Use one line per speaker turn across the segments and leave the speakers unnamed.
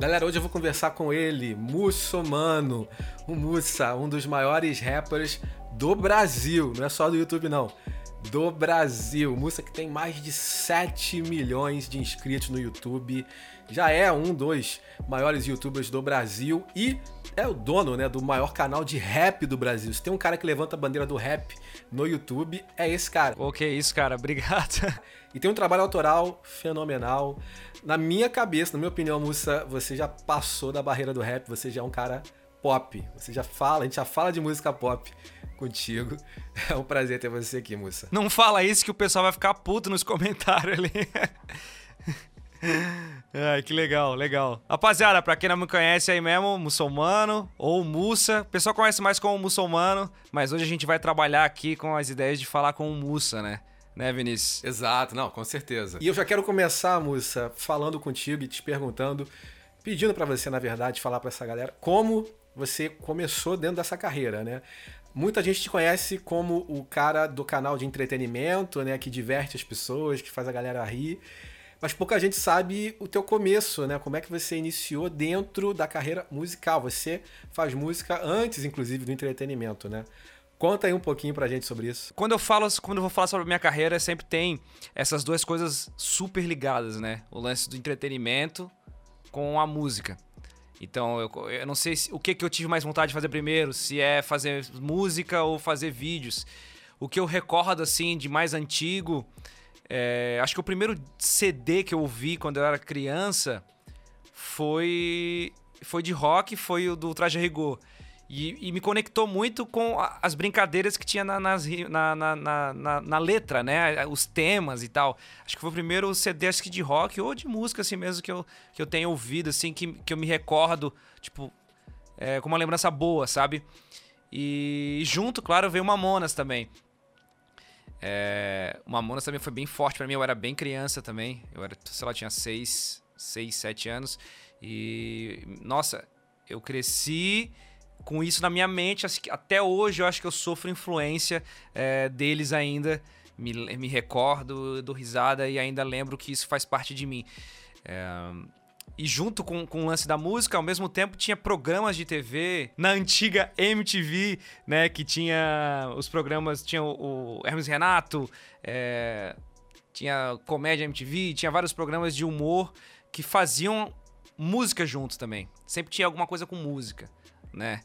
Galera, hoje eu vou conversar com ele, Mussomano, o Mussa, um dos maiores rappers do Brasil, não é só do YouTube não, do Brasil. Mussa que tem mais de 7 milhões de inscritos no YouTube, já é um dos maiores youtubers do Brasil e é o dono né, do maior canal de rap do Brasil. Se tem um cara que levanta a bandeira do rap no YouTube, é esse cara.
Ok, isso, cara, obrigado.
E tem um trabalho autoral fenomenal. Na minha cabeça, na minha opinião, Mussa, você já passou da barreira do rap, você já é um cara pop. Você já fala, a gente já fala de música pop contigo. É um prazer ter você aqui, Mussa.
Não fala isso que o pessoal vai ficar puto nos comentários ali. Ai, que legal, legal. Rapaziada, pra quem não me conhece aí mesmo, muçulmano ou Mussa. O pessoal conhece mais como muçulmano, mas hoje a gente vai trabalhar aqui com as ideias de falar com o Mussa, né? Né, Vinícius?
Exato, não, com certeza. E eu já quero começar, Mussa, falando contigo e te perguntando, pedindo para você, na verdade, falar para essa galera como você começou dentro dessa carreira, né? Muita gente te conhece como o cara do canal de entretenimento, né, que diverte as pessoas, que faz a galera rir mas pouca gente sabe o teu começo, né? Como é que você iniciou dentro da carreira musical. Você faz música antes, inclusive, do entretenimento, né? Conta aí um pouquinho pra gente sobre isso.
Quando eu falo, quando eu vou falar sobre a minha carreira, sempre tem essas duas coisas super ligadas, né? O lance do entretenimento com a música. Então, eu, eu não sei se, o que, que eu tive mais vontade de fazer primeiro, se é fazer música ou fazer vídeos. O que eu recordo, assim, de mais antigo é, acho que o primeiro CD que eu ouvi quando eu era criança foi, foi de rock, foi o do Traje Rigor. E, e, me conectou muito com as brincadeiras que tinha na, nas, na, na, na, na, letra, né? Os temas e tal. Acho que foi o primeiro CD acho que de rock ou de música assim mesmo que eu, que eu tenho ouvido, assim, que, que eu me recordo, tipo, é, com uma lembrança boa, sabe? E junto, claro, veio Mamonas também. É, Mamonas também foi bem forte para mim. Eu era bem criança também. Eu era, sei lá, tinha 6, 6, 7 anos. E, nossa, eu cresci com isso na minha mente. Até hoje eu acho que eu sofro influência é, deles ainda. Me, me recordo, dou risada e ainda lembro que isso faz parte de mim. É, e junto com, com o lance da música, ao mesmo tempo tinha programas de TV na antiga MTV, né? Que tinha os programas, tinha o, o Hermes Renato, é, tinha Comédia MTV, tinha vários programas de humor que faziam música juntos também. Sempre tinha alguma coisa com música, né?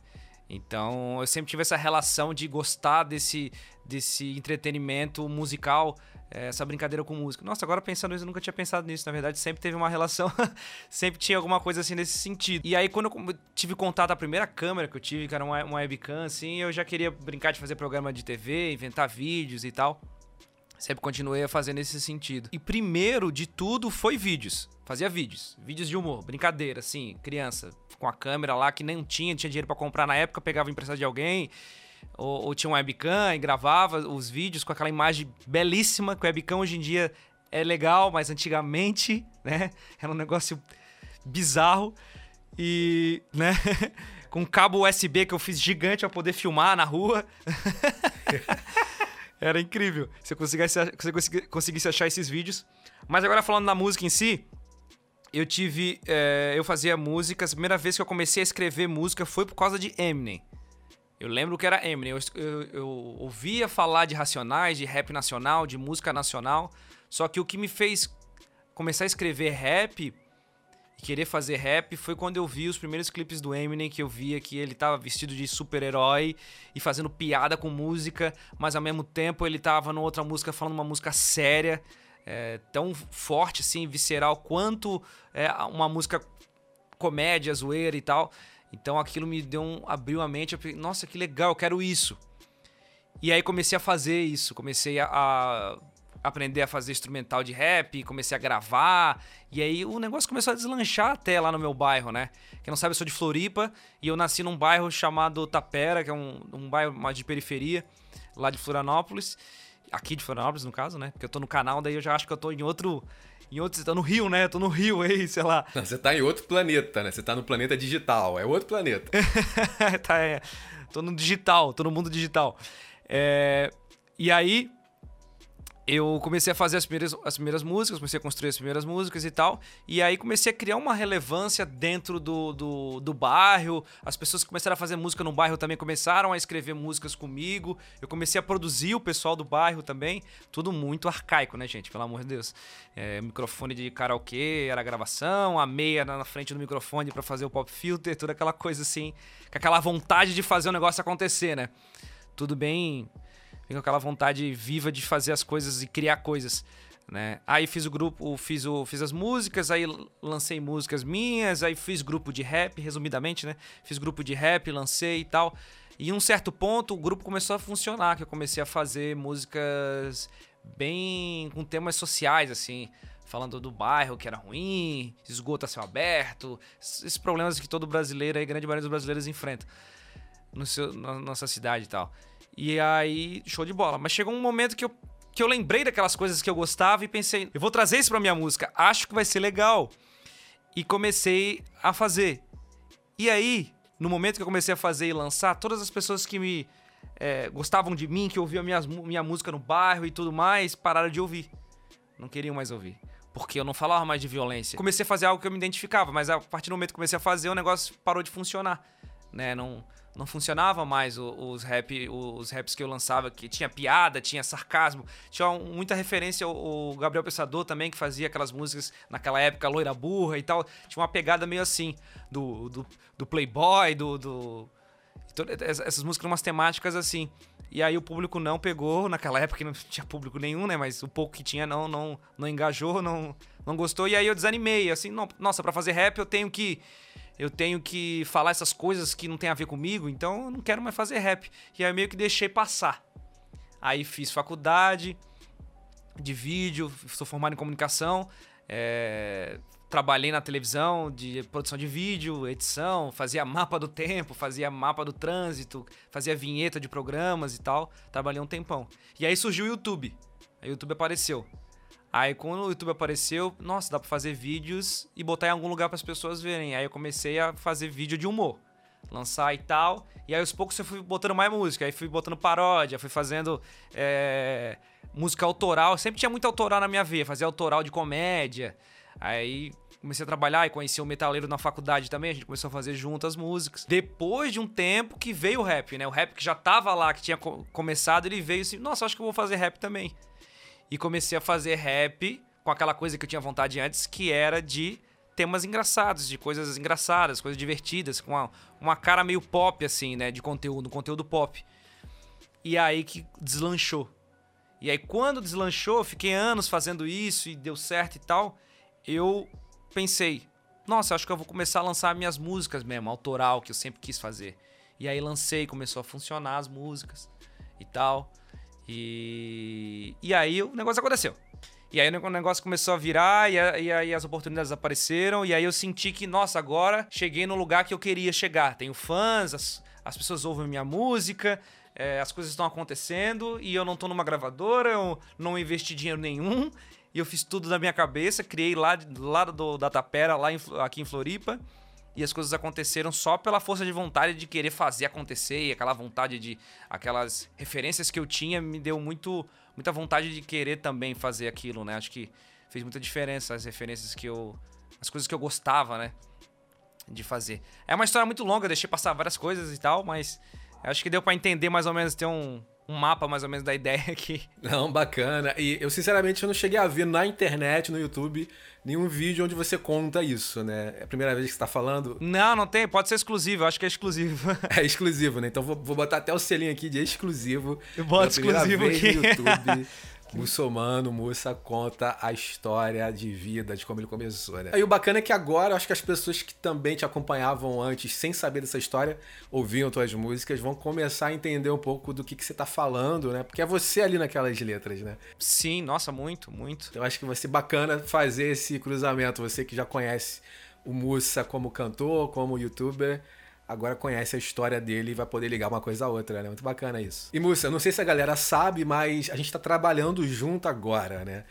Então eu sempre tive essa relação de gostar desse, desse entretenimento musical é, essa brincadeira com música. Nossa, agora pensando nisso, eu nunca tinha pensado nisso. Na verdade, sempre teve uma relação, sempre tinha alguma coisa assim nesse sentido. E aí, quando eu tive contato, a primeira câmera que eu tive, que era uma, uma webcam, assim, eu já queria brincar de fazer programa de TV, inventar vídeos e tal. Sempre continuei a fazer nesse sentido. E primeiro de tudo foi vídeos. Fazia vídeos. Vídeos de humor, brincadeira, assim, criança, com a câmera lá que nem tinha, tinha dinheiro para comprar na época, pegava emprestado de alguém ou, ou tinha um webcam e gravava os vídeos com aquela imagem belíssima, que o webcam hoje em dia é legal, mas antigamente, né, era um negócio bizarro e, né, com cabo USB que eu fiz gigante para poder filmar na rua. era incrível se conseguisse, se eu conseguisse achar esses vídeos. Mas agora falando da música em si, eu tive. É, eu fazia músicas. A primeira vez que eu comecei a escrever música foi por causa de Eminem. Eu lembro que era Eminem. Eu, eu, eu, ouvia falar de Racionais, de rap nacional, de música nacional. Só que o que me fez começar a escrever rap querer fazer rap foi quando eu vi os primeiros clipes do Eminem que eu via que ele tava vestido de super-herói e fazendo piada com música, mas ao mesmo tempo ele tava numa outra música falando uma música séria, é, tão forte assim, visceral quanto é, uma música comédia, zoeira e tal. Então aquilo me deu um, abriu a mente, eu falei, nossa, que legal, eu quero isso. E aí comecei a fazer isso, comecei a, a aprender a fazer instrumental de rap, comecei a gravar, e aí o negócio começou a deslanchar até lá no meu bairro, né? Quem não sabe, eu sou de Floripa, e eu nasci num bairro chamado Tapera, que é um, um bairro mais de periferia, lá de Florianópolis, aqui de Florianópolis, no caso, né? Porque eu tô no canal, daí eu já acho que eu tô em outro em outro. Você tá no Rio, né? Eu tô no Rio aí, sei lá.
Não, você tá em outro planeta, né? Você tá no planeta digital. É outro planeta.
tá, é. Tô no digital, tô no mundo digital. É... E aí. Eu comecei a fazer as primeiras, as primeiras músicas, comecei a construir as primeiras músicas e tal. E aí comecei a criar uma relevância dentro do, do, do, bairro. As pessoas que começaram a fazer música no bairro também começaram a escrever músicas comigo. Eu comecei a produzir o pessoal do bairro também. Tudo muito arcaico, né, gente? Pelo amor de Deus. É, microfone de karaokê era gravação, a meia na frente do microfone para fazer o pop filter, toda aquela coisa assim. Com aquela vontade de fazer o negócio acontecer, né? Tudo bem com aquela vontade viva de fazer as coisas e criar coisas. Né? Aí fiz o grupo, fiz, o, fiz as músicas, aí lancei músicas minhas, aí fiz grupo de rap, resumidamente, né? Fiz grupo de rap, lancei e tal. E em um certo ponto o grupo começou a funcionar, que eu comecei a fazer músicas bem com temas sociais, assim, falando do bairro que era ruim, esgoto a céu aberto, esses problemas que todo brasileiro aí, grande maioria dos brasileiros enfrenta no seu, na nossa cidade e tal. E aí, show de bola. Mas chegou um momento que eu, que eu lembrei daquelas coisas que eu gostava e pensei, eu vou trazer isso pra minha música, acho que vai ser legal. E comecei a fazer. E aí, no momento que eu comecei a fazer e lançar, todas as pessoas que me é, gostavam de mim, que ouviam minhas, minha música no bairro e tudo mais, pararam de ouvir. Não queriam mais ouvir. Porque eu não falava mais de violência. Comecei a fazer algo que eu me identificava, mas a partir do momento que comecei a fazer, o negócio parou de funcionar. Né? Não, não funcionava mais os, rap, os raps que eu lançava, que tinha piada, tinha sarcasmo, tinha muita referência o Gabriel Pensador também, que fazia aquelas músicas naquela época, Loira Burra e tal, tinha uma pegada meio assim, do, do, do Playboy, do, do... Essas músicas, umas temáticas assim. E aí o público não pegou, naquela época não tinha público nenhum, né? Mas o pouco que tinha não não, não engajou, não, não gostou. E aí eu desanimei, assim, não, nossa, para fazer rap eu tenho que eu tenho que falar essas coisas que não tem a ver comigo, então eu não quero mais fazer rap. E aí meio que deixei passar. Aí fiz faculdade de vídeo, sou formado em comunicação, é, trabalhei na televisão de produção de vídeo, edição, fazia mapa do tempo, fazia mapa do trânsito, fazia vinheta de programas e tal. Trabalhei um tempão. E aí surgiu o YouTube. Aí o YouTube apareceu. Aí quando o YouTube apareceu, nossa, dá pra fazer vídeos e botar em algum lugar para as pessoas verem. Aí eu comecei a fazer vídeo de humor, lançar e tal. E aí aos poucos eu fui botando mais música, aí fui botando paródia, fui fazendo é, música autoral. Sempre tinha muito autoral na minha veia, fazia autoral de comédia. Aí comecei a trabalhar e conheci o metaleiro na faculdade também, a gente começou a fazer juntas músicas. Depois de um tempo que veio o rap, né? O rap que já tava lá, que tinha começado, ele veio assim, nossa, acho que eu vou fazer rap também e comecei a fazer rap com aquela coisa que eu tinha vontade antes, que era de temas engraçados, de coisas engraçadas, coisas divertidas, com uma, uma cara meio pop, assim, né? De conteúdo, conteúdo pop. E aí que deslanchou. E aí, quando deslanchou, fiquei anos fazendo isso e deu certo e tal. Eu pensei, nossa, acho que eu vou começar a lançar minhas músicas mesmo, autoral, que eu sempre quis fazer. E aí lancei, começou a funcionar as músicas e tal. E, e aí o negócio aconteceu. E aí o negócio começou a virar, e, a, e, aí as oportunidades apareceram, e aí eu senti que, nossa, agora cheguei no lugar que eu queria chegar. Tenho fãs, as, as pessoas ouvem minha música, é, as coisas estão acontecendo, e eu não tô numa gravadora, eu não investi dinheiro nenhum, e eu fiz tudo da minha cabeça, criei lá lado do, da Tapera, lá em, aqui em Floripa e as coisas aconteceram só pela força de vontade de querer fazer acontecer e aquela vontade de aquelas referências que eu tinha me deu muito muita vontade de querer também fazer aquilo, né? Acho que fez muita diferença as referências que eu as coisas que eu gostava, né, de fazer. É uma história muito longa, deixei passar várias coisas e tal, mas acho que deu para entender mais ou menos ter um um mapa mais ou menos da ideia aqui.
Não, bacana. E eu sinceramente eu não cheguei a ver na internet, no YouTube, nenhum vídeo onde você conta isso, né? É a primeira vez que você tá falando?
Não, não tem. Pode ser exclusivo. Eu acho que é exclusivo.
É exclusivo, né? Então vou, vou botar até o selinho aqui de exclusivo.
Eu boto exclusivo aqui. No YouTube.
Muçulmano Mussa conta a história de vida, de como ele começou, né? E o bacana é que agora, acho que as pessoas que também te acompanhavam antes, sem saber dessa história, ouviam tuas músicas, vão começar a entender um pouco do que, que você tá falando, né? Porque é você ali naquelas letras, né?
Sim, nossa, muito, muito.
Eu acho que vai ser bacana fazer esse cruzamento, você que já conhece o Mussa como cantor, como youtuber, agora conhece a história dele e vai poder ligar uma coisa a outra, né? Muito bacana isso. E, Múcia, não sei se a galera sabe, mas a gente tá trabalhando junto agora, né?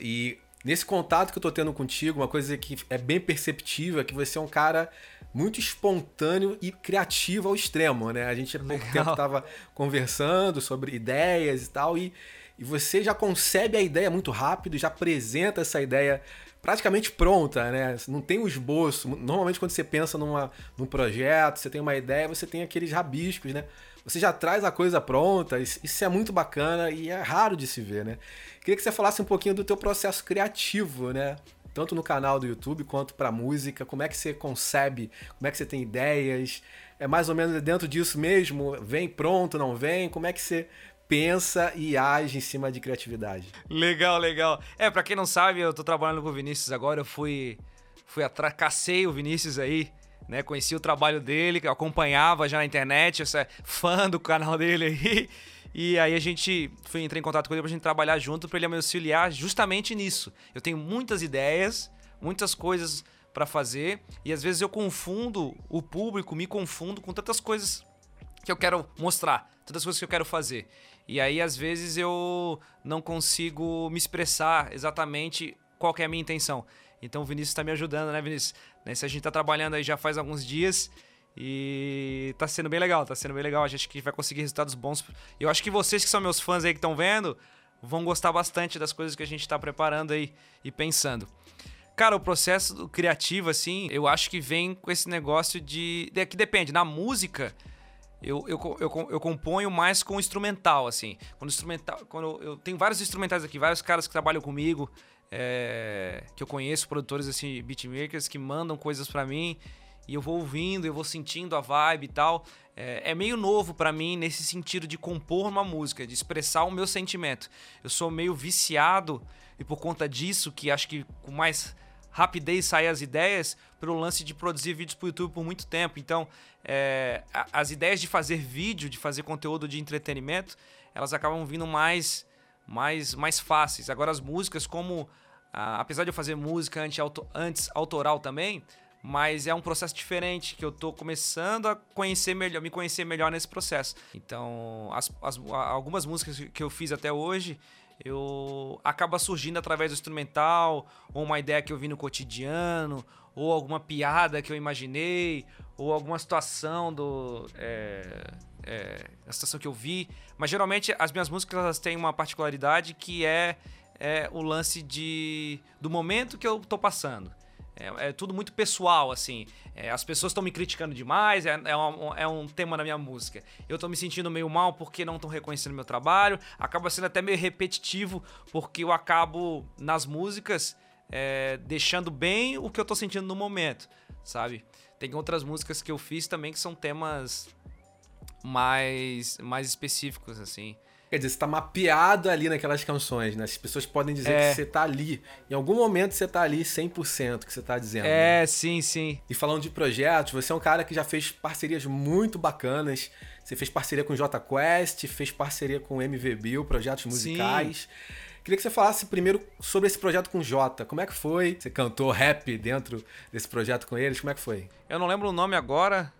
E nesse contato que eu tô tendo contigo, uma coisa que é bem perceptível é que você é um cara muito espontâneo e criativo ao extremo, né? A gente há pouco tempo tava conversando sobre ideias e tal, e e você já concebe a ideia muito rápido, já apresenta essa ideia praticamente pronta, né? Não tem um esboço. Normalmente quando você pensa numa, num projeto, você tem uma ideia, você tem aqueles rabiscos, né? Você já traz a coisa pronta, isso é muito bacana e é raro de se ver, né? Queria que você falasse um pouquinho do teu processo criativo, né? Tanto no canal do YouTube quanto para música, como é que você concebe, como é que você tem ideias, é mais ou menos dentro disso mesmo, vem pronto, não vem, como é que você pensa e age em cima de criatividade.
Legal, legal. É, para quem não sabe, eu tô trabalhando com o Vinícius agora, eu fui fui atrás, cacei o Vinícius aí, né? Conheci o trabalho dele, acompanhava já na internet, sou fã do canal dele aí. E aí a gente foi entrar em contato com ele pra gente trabalhar junto para ele me auxiliar justamente nisso. Eu tenho muitas ideias, muitas coisas para fazer e às vezes eu confundo o público, me confundo com tantas coisas que eu quero mostrar, tantas coisas que eu quero fazer. E aí, às vezes, eu não consigo me expressar exatamente qual é a minha intenção. Então o Vinícius está me ajudando, né, Vinícius? Nesse a gente está trabalhando aí já faz alguns dias e tá sendo bem legal, tá sendo bem legal. A gente que vai conseguir resultados bons. Eu acho que vocês que são meus fãs aí que estão vendo vão gostar bastante das coisas que a gente está preparando aí e pensando. Cara, o processo criativo, assim, eu acho que vem com esse negócio de. que depende. Na música, eu, eu, eu, eu, componho mais com instrumental, assim. Quando instrumental. Quando eu, tenho vários instrumentais aqui, vários caras que trabalham comigo, é, que eu conheço, produtores assim, beatmakers, que mandam coisas para mim. E eu vou ouvindo, eu vou sentindo a vibe e tal. É, é meio novo para mim nesse sentido de compor uma música, de expressar o meu sentimento. Eu sou meio viciado e por conta disso, que acho que com mais rapidez sair as ideias pelo lance de produzir vídeos para o YouTube por muito tempo. Então, é, as ideias de fazer vídeo, de fazer conteúdo de entretenimento, elas acabam vindo mais, mais, mais fáceis. Agora, as músicas, como apesar de eu fazer música antes, antes autoral também, mas é um processo diferente que eu estou começando a conhecer melhor, me conhecer melhor nesse processo. Então, as, as, algumas músicas que eu fiz até hoje, eu acaba surgindo através do instrumental, ou uma ideia que eu vi no cotidiano, ou alguma piada que eu imaginei, ou alguma situação do é, é, a situação que eu vi. Mas geralmente as minhas músicas elas têm uma particularidade que é, é o lance de do momento que eu tô passando. É, é tudo muito pessoal, assim. É, as pessoas estão me criticando demais, é, é, um, é, um, tema na minha música. Eu estou me sentindo meio mal porque não estão reconhecendo meu trabalho. Acaba sendo até meio repetitivo, porque eu acabo, nas músicas, é, deixando bem o que eu estou sentindo no momento, sabe? Tem outras músicas que eu fiz também que são temas mais, mais específicos, assim.
Quer dizer, você tá mapeado ali naquelas canções, né? As pessoas podem dizer é. que você tá ali. Em algum momento você tá ali 100% que você tá dizendo.
É, né? sim, sim.
E falando de projetos, você é um cara que já fez parcerias muito bacanas. Você fez parceria com J Quest, fez parceria com MV Bill, projetos musicais. Sim. Queria que você falasse primeiro sobre esse projeto com Jota. Como é que foi? Você cantou rap dentro desse projeto com eles? Como é que foi?
Eu não lembro o nome agora.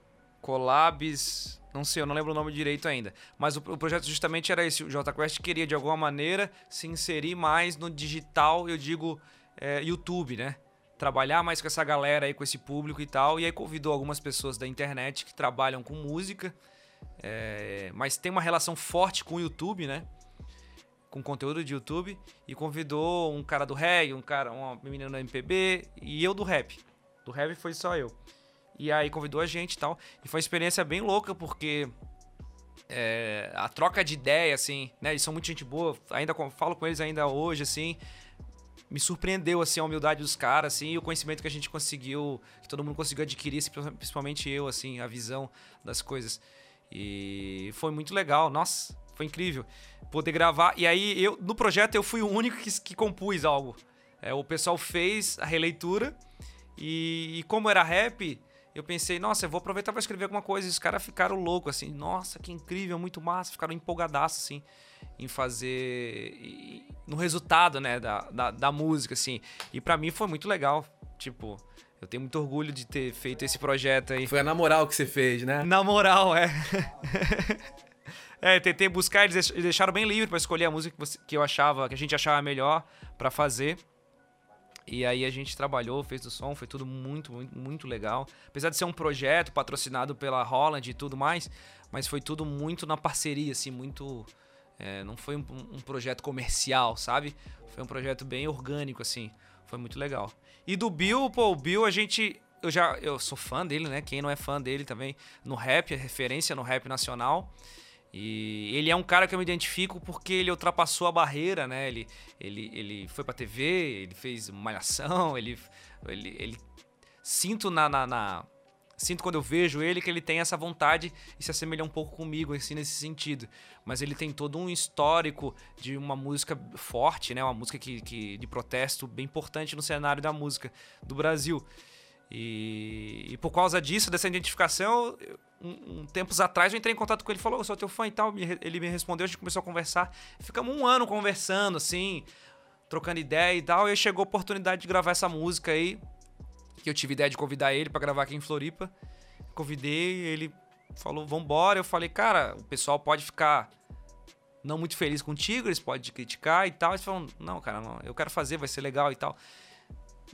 Collabs. Não sei, eu não lembro o nome direito ainda. Mas o, o projeto justamente era esse. O JQuest queria, de alguma maneira, se inserir mais no digital, eu digo, é, YouTube, né? Trabalhar mais com essa galera aí, com esse público e tal. E aí convidou algumas pessoas da internet que trabalham com música, é, mas tem uma relação forte com o YouTube, né? Com conteúdo de YouTube. E convidou um cara do reggae, um cara, uma menina do MPB e eu do rap. Do rap foi só eu. E aí convidou a gente e tal. E foi uma experiência bem louca, porque é, a troca de ideia, assim, né? Eles são muito gente boa. Ainda falo com eles ainda hoje, assim. Me surpreendeu, assim, a humildade dos caras, assim, e o conhecimento que a gente conseguiu, que todo mundo conseguiu adquirir, principalmente eu, assim, a visão das coisas. E foi muito legal, nossa, foi incrível poder gravar. E aí, eu no projeto, eu fui o único que, que compus algo. É, o pessoal fez a releitura, e, e como era rap, eu pensei, nossa, eu vou aproveitar para escrever alguma coisa. E os caras ficaram loucos, assim, nossa, que incrível, muito massa. Ficaram empolgadaços, assim, em fazer. E, no resultado, né, da, da, da música, assim. E para mim foi muito legal. Tipo, eu tenho muito orgulho de ter feito esse projeto aí.
Foi na moral que você fez, né?
Na moral, é. é, tentei buscar, eles deixaram bem livre para escolher a música que eu achava, que a gente achava melhor para fazer. E aí a gente trabalhou, fez o som, foi tudo muito, muito, muito legal. Apesar de ser um projeto patrocinado pela Holland e tudo mais, mas foi tudo muito na parceria, assim, muito É, não foi um, um, projeto comercial, sabe? Foi um projeto bem orgânico, assim. Foi muito legal. E do Bill, pô, o Bill a gente. Eu já eu sou fã dele, né? Quem não é fã dele também no rap, é referência no rap nacional. E ele é um cara que eu me identifico porque ele ultrapassou a barreira, né? Ele, ele, ele foi pra TV, ele fez malhação, ele. ele, ele sinto na, na, na sinto quando eu vejo ele que ele tem essa vontade e se assemelha um pouco comigo assim nesse sentido. Mas ele tem todo um histórico de uma música forte, né? Uma música que, que de protesto bem importante no cenário da música do Brasil. E, e por causa disso, dessa identificação, um, um, tempos atrás eu entrei em contato com ele, falou, eu sou teu fã e tal. Ele me respondeu, a gente começou a conversar. Ficamos um ano conversando, assim, trocando ideia e tal. E aí chegou a oportunidade de gravar essa música aí que eu tive ideia de convidar ele para gravar aqui em Floripa. Convidei, ele falou, vambora. Eu falei, cara, o pessoal pode ficar não muito feliz contigo, eles podem te criticar e tal. Eles falam, não, cara, não, eu quero fazer, vai ser legal e tal.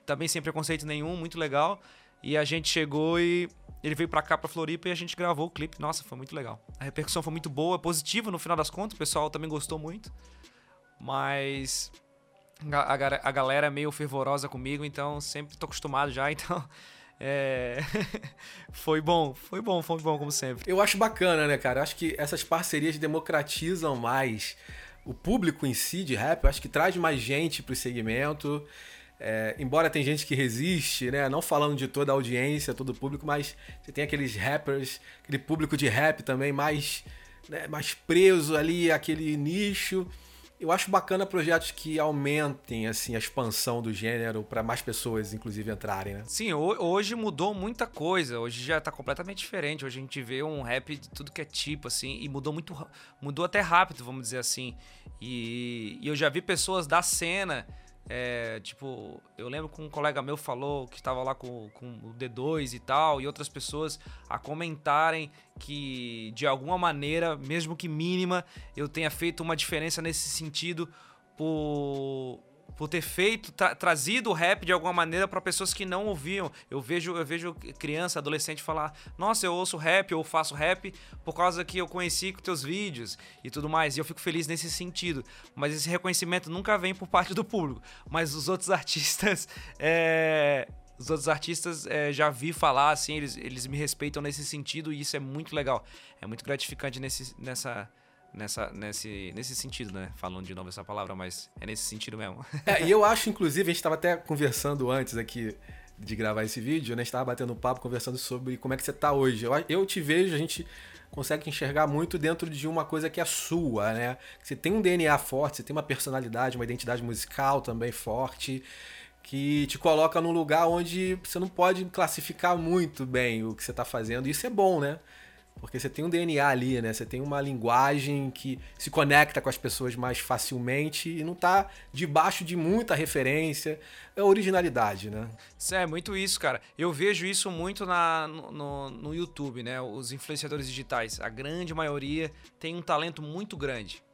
Também sem preconceito nenhum, muito legal. E a gente chegou e ele veio pra cá, pra Floripa, e a gente gravou o clipe. Nossa, foi muito legal. A repercussão foi muito boa, positiva no final das contas. O pessoal também gostou muito. Mas a, a, a galera é meio fervorosa comigo, então sempre tô acostumado já, então. É... foi bom, foi bom, foi bom, como sempre.
Eu acho bacana, né, cara? Eu acho que essas parcerias democratizam mais o público em si de rap. Eu acho que traz mais gente pro segmento. É, embora tem gente que resiste, né? Não falando de toda a audiência, todo o público, mas você tem aqueles rappers, aquele público de rap também mais, né, mais preso ali, aquele nicho. Eu acho bacana projetos que aumentem assim a expansão do gênero para mais pessoas, inclusive, entrarem, né?
Sim, hoje mudou muita coisa. Hoje já tá completamente diferente. Hoje a gente vê um rap de tudo que é tipo, assim, e mudou muito. Mudou até rápido, vamos dizer assim. E, e eu já vi pessoas da cena é, tipo, eu lembro que um colega meu falou que estava lá com, com o D2 e tal, e outras pessoas a comentarem que de alguma maneira, mesmo que mínima, eu tenha feito uma diferença nesse sentido por por ter feito, tra trazido o rap de alguma maneira para pessoas que não ouviam. Eu vejo, eu vejo criança, adolescente falar: "Nossa, eu ouço rap ou faço rap por causa que eu conheci com teus vídeos e tudo mais". E eu fico feliz nesse sentido. Mas esse reconhecimento nunca vem por parte do público. Mas os outros artistas é os outros artistas é, já vi falar, assim, eles, eles me respeitam nesse sentido e isso é muito legal. É muito gratificante nesse, nessa, nessa, nesse, nesse sentido, né? Falando de novo essa palavra, mas é nesse sentido mesmo.
É, e eu acho, inclusive, a gente estava até conversando antes aqui de gravar esse vídeo, né? Estava batendo papo, conversando sobre como é que você está hoje. Eu, eu te vejo, a gente consegue enxergar muito dentro de uma coisa que é sua, né? Você tem um DNA forte, você tem uma personalidade, uma identidade musical também forte, que te coloca num lugar onde você não pode classificar muito bem o que você está fazendo. Isso é bom, né? Porque você tem um DNA ali, né? Você tem uma linguagem que se conecta com as pessoas mais facilmente e não está debaixo de muita referência. É originalidade, né?
É muito isso, cara. Eu vejo isso muito na, no, no YouTube, né? Os influenciadores digitais, a grande maioria tem um talento muito grande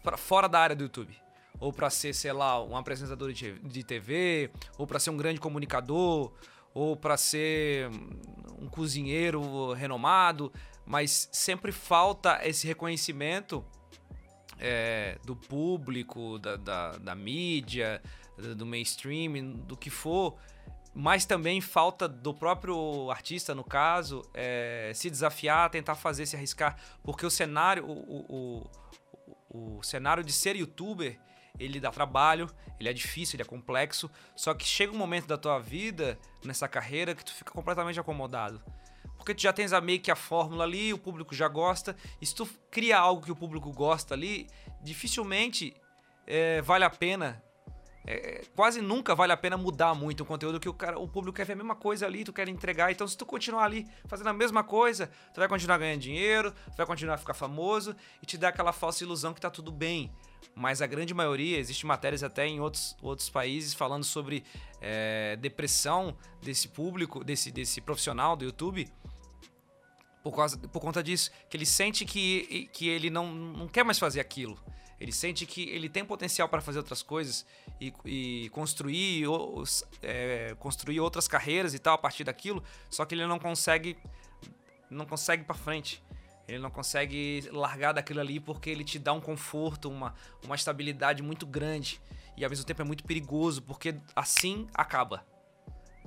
pra, fora da área do YouTube ou para ser, sei lá, um apresentador de TV, ou para ser um grande comunicador, ou para ser um cozinheiro renomado, mas sempre falta esse reconhecimento é, do público, da, da, da mídia, do mainstream, do que for, mas também falta do próprio artista, no caso, é, se desafiar, tentar fazer, se arriscar, porque o cenário, o, o, o, o cenário de ser youtuber ele dá trabalho, ele é difícil, ele é complexo, só que chega um momento da tua vida, nessa carreira, que tu fica completamente acomodado. Porque tu já tens a meio que a fórmula ali, o público já gosta, e se tu cria algo que o público gosta ali, dificilmente é, vale a pena é, quase nunca vale a pena mudar muito o conteúdo que o, cara, o público quer ver a mesma coisa ali, tu quer entregar. Então, se tu continuar ali fazendo a mesma coisa, tu vai continuar ganhando dinheiro, tu vai continuar a ficar famoso e te dá aquela falsa ilusão que tá tudo bem mas a grande maioria, existe matérias até em outros, outros países falando sobre é, depressão desse público, desse, desse profissional do YouTube, por, causa, por conta disso, que ele sente que, que ele não, não quer mais fazer aquilo. Ele sente que ele tem potencial para fazer outras coisas e, e construir, é, construir outras carreiras e tal a partir daquilo, só que ele não consegue não consegue para frente Ele não consegue largar daquilo ali porque ele te dá um conforto, uma, uma estabilidade muito grande. E ao mesmo tempo é muito perigoso, porque assim acaba.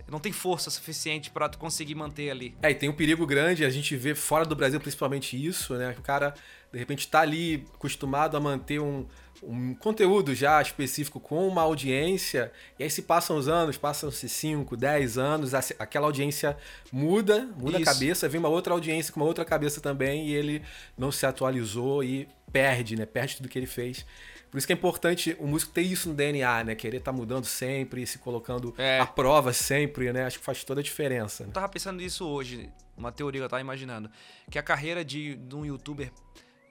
Não tem força suficiente para tu conseguir manter ali.
É, e tem um perigo grande, a gente vê fora do Brasil principalmente isso, né? O cara, de repente, tá ali acostumado a manter um, um conteúdo já específico com uma audiência, e aí se passam os anos, passam-se 5, 10 anos, aquela audiência muda, muda Isso. a cabeça, vem uma outra audiência com uma outra cabeça também, e ele não se atualizou e perde, né? Perde tudo que ele fez. Por isso que é importante o músico ter isso no DNA, né? Querer estar tá mudando sempre, se colocando é. à prova sempre, né? Acho que faz toda a diferença. Né?
Eu tava pensando nisso hoje, uma teoria que eu tava imaginando. Que a carreira de, de um youtuber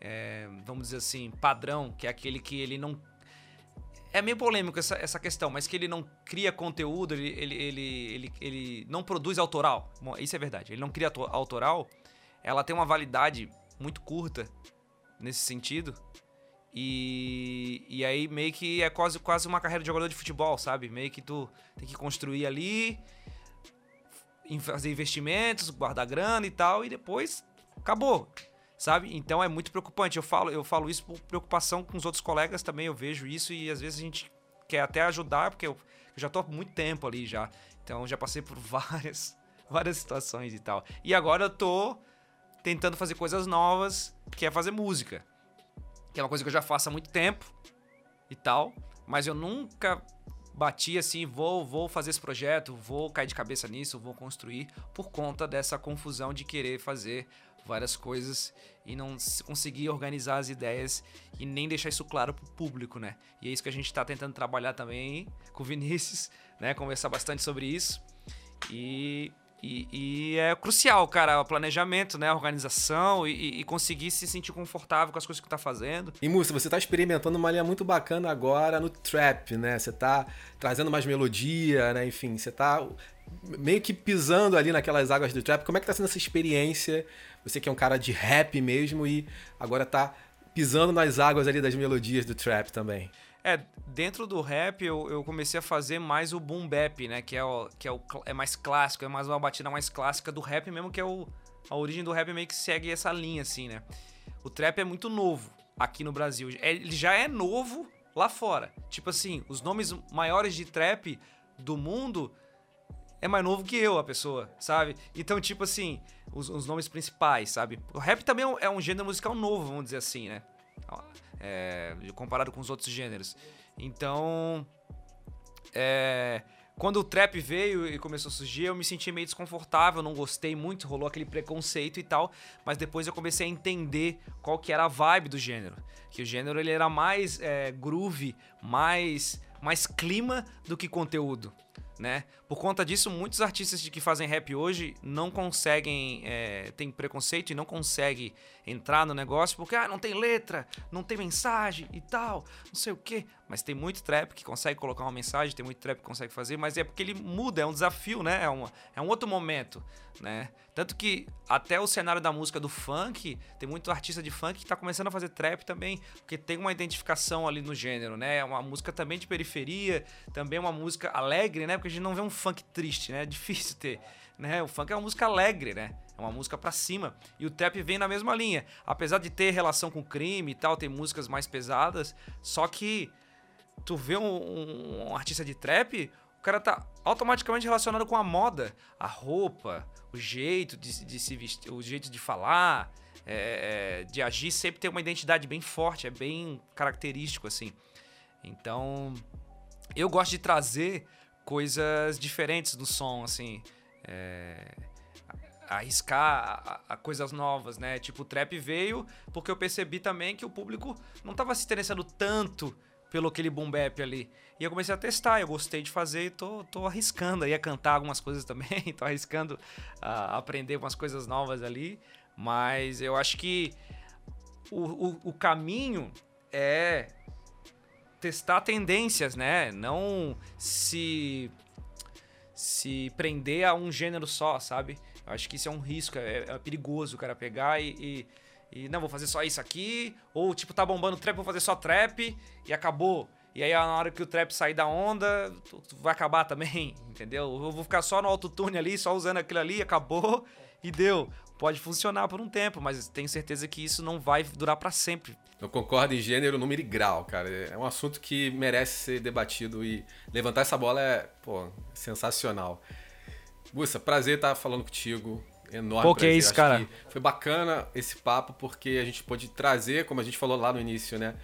é, vamos dizer assim, padrão, que é aquele que ele não. É meio polêmico essa, essa questão, mas que ele não cria conteúdo, ele, ele, ele, ele, ele não produz autoral. Bom, isso é verdade. Ele não cria autoral. Ela tem uma validade muito curta nesse sentido. E, e aí meio que é quase, quase uma carreira de jogador de futebol, sabe? Meio que tu tem que construir ali, fazer investimentos, guardar grana e tal, e depois acabou sabe? Então é muito preocupante. Eu falo, eu falo isso por preocupação com os outros colegas também, eu vejo isso e às vezes a gente quer até ajudar, porque eu, eu já tô há muito tempo ali já. Então já passei por várias, várias situações e tal. E agora eu tô tentando fazer coisas novas, que é fazer música. Que é uma coisa que eu já faço há muito tempo e tal, mas eu nunca bati assim, vou, vou fazer esse projeto, vou cair de cabeça nisso, vou construir por conta dessa confusão de querer fazer várias coisas e não conseguir organizar as ideias e nem deixar isso claro pro público, né? E é isso que a gente está tentando trabalhar também com o Vinícius, né? Conversar bastante sobre isso. E, e, e é crucial, cara, o planejamento, né? A organização e, e, conseguir se sentir confortável com as coisas que tá fazendo.
E, Múcio, você tá experimentando uma linha muito bacana agora no trap, né? Você tá trazendo mais melodia, né? Enfim, você tá meio que pisando ali naquelas águas do trap. Como é que tá sendo essa experiência você que é um cara de rap mesmo e agora tá pisando nas águas ali das melodias do trap também.
É, dentro do rap eu, eu comecei a fazer mais o boom bap, né? Que, é, o, que é, o, é mais clássico, é mais uma batida mais clássica do rap mesmo, que é o, a origem do rap meio que segue essa linha, assim, né? O trap é muito novo aqui no Brasil. É, ele já é novo lá fora. Tipo assim, os nomes maiores de trap do mundo é mais novo que eu, a pessoa, sabe? Então, tipo assim, os, os nomes principais, sabe? O rap também é um, é gênero musical novo, vamos dizer assim, né? É, comparado com os outros gêneros. Então, é, quando o trap veio e começou a surgir, eu me senti meio desconfortável, não gostei muito, rolou aquele preconceito e tal, mas depois eu comecei a entender qual que era a vibe do gênero. Que o gênero ele era mais é, groove, mais, mais clima do que conteúdo né? Por conta disso, muitos artistas que fazem rap hoje não conseguem, é, tem preconceito e não conseguem entrar no negócio porque ah, não tem letra, não tem mensagem e tal, não sei o que. Mas tem muito trap que consegue colocar uma mensagem, tem muito trap que consegue fazer, mas é porque ele muda, é um desafio, né? É, uma, é um outro momento, né? Tanto que até o cenário da música do funk, tem muito artista de funk que tá começando a fazer trap também, porque tem uma identificação ali no gênero, né? É uma música também de periferia, também uma música alegre, né? Porque a gente não vê um funk triste, né? É difícil ter, né? O funk é uma música alegre, né? É uma música para cima. E o trap vem na mesma linha. Apesar de ter relação com crime e tal, tem músicas mais pesadas, só que tu vê um, um, um artista de trap, o cara tá automaticamente relacionado com a moda, a roupa, o jeito de, de se vestir, o jeito de falar, é, é, de agir, sempre tem uma identidade bem forte, é bem característico assim. Então, eu gosto de trazer coisas diferentes do som, assim. É, arriscar a, a, coisas novas, né? Tipo, o trap veio porque eu percebi também que o público não estava se interessando tanto pelo aquele boom bap ali. E eu comecei a testar, eu gostei de fazer e tô, tô arriscando aí a cantar algumas coisas também, tô arriscando a aprender umas coisas novas ali. Mas eu acho que o, o, o caminho é testar tendências, né? Não se se prender a um gênero só, sabe? Acho que isso é um risco, é, é perigoso o cara pegar e, e e não, vou fazer só isso aqui. Ou, tipo, tá bombando trap, vou fazer só trap e acabou. E aí, na hora que o trap sair da onda, vai acabar também, entendeu? Eu vou ficar só no autotune ali, só usando aquilo ali, acabou. e deu. Pode funcionar por um tempo, mas tenho certeza que isso não vai durar para sempre.
Eu concordo em gênero, número e grau, cara. É um assunto que merece ser debatido e levantar essa bola é, pô, sensacional. Gussa, prazer estar falando contigo. Enorme
Pô, que
prazer.
é isso,
Acho
cara.
Foi bacana esse papo porque a gente pôde trazer, como a gente falou lá no início, né?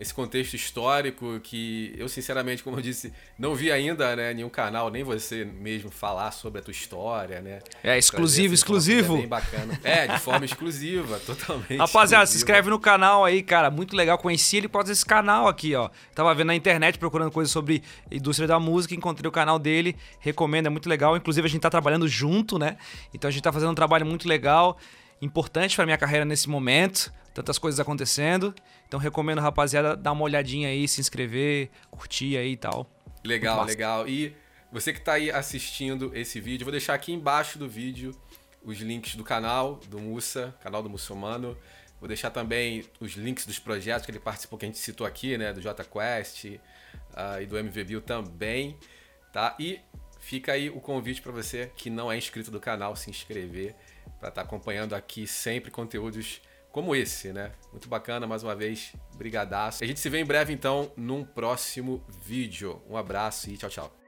Esse contexto histórico que eu, sinceramente, como eu disse, não vi ainda, né? Nenhum canal, nem você mesmo falar sobre a tua história, né?
É exclusivo, exclusivo.
É bem bacana. É, de forma exclusiva, totalmente.
Rapaziada, se
exclusiva.
inscreve no canal aí, cara. Muito legal. Conheci ele por desse canal aqui, ó. Tava vendo na internet procurando coisas sobre indústria da música, encontrei o canal dele. Recomendo, é muito legal. Inclusive, a gente tá trabalhando junto, né? Então a gente tá fazendo um trabalho muito legal, importante pra minha carreira nesse momento. Tantas coisas acontecendo. Então recomendo, rapaziada, dar uma olhadinha aí, se inscrever, curtir aí e tal.
Legal, legal. E você que está aí assistindo esse vídeo, vou deixar aqui embaixo do vídeo os links do canal do Mussa, canal do Muçulmano. Vou deixar também os links dos projetos que ele participou, que a gente citou aqui, né? Do J Quest ah, e do MV Bill também, tá? E fica aí o convite para você que não é inscrito do canal se inscrever para estar acompanhando aqui sempre conteúdos como esse, né? Muito bacana, mais uma vez, brigadaço. A gente se vê em breve, então, num próximo vídeo. Um abraço e tchau, tchau.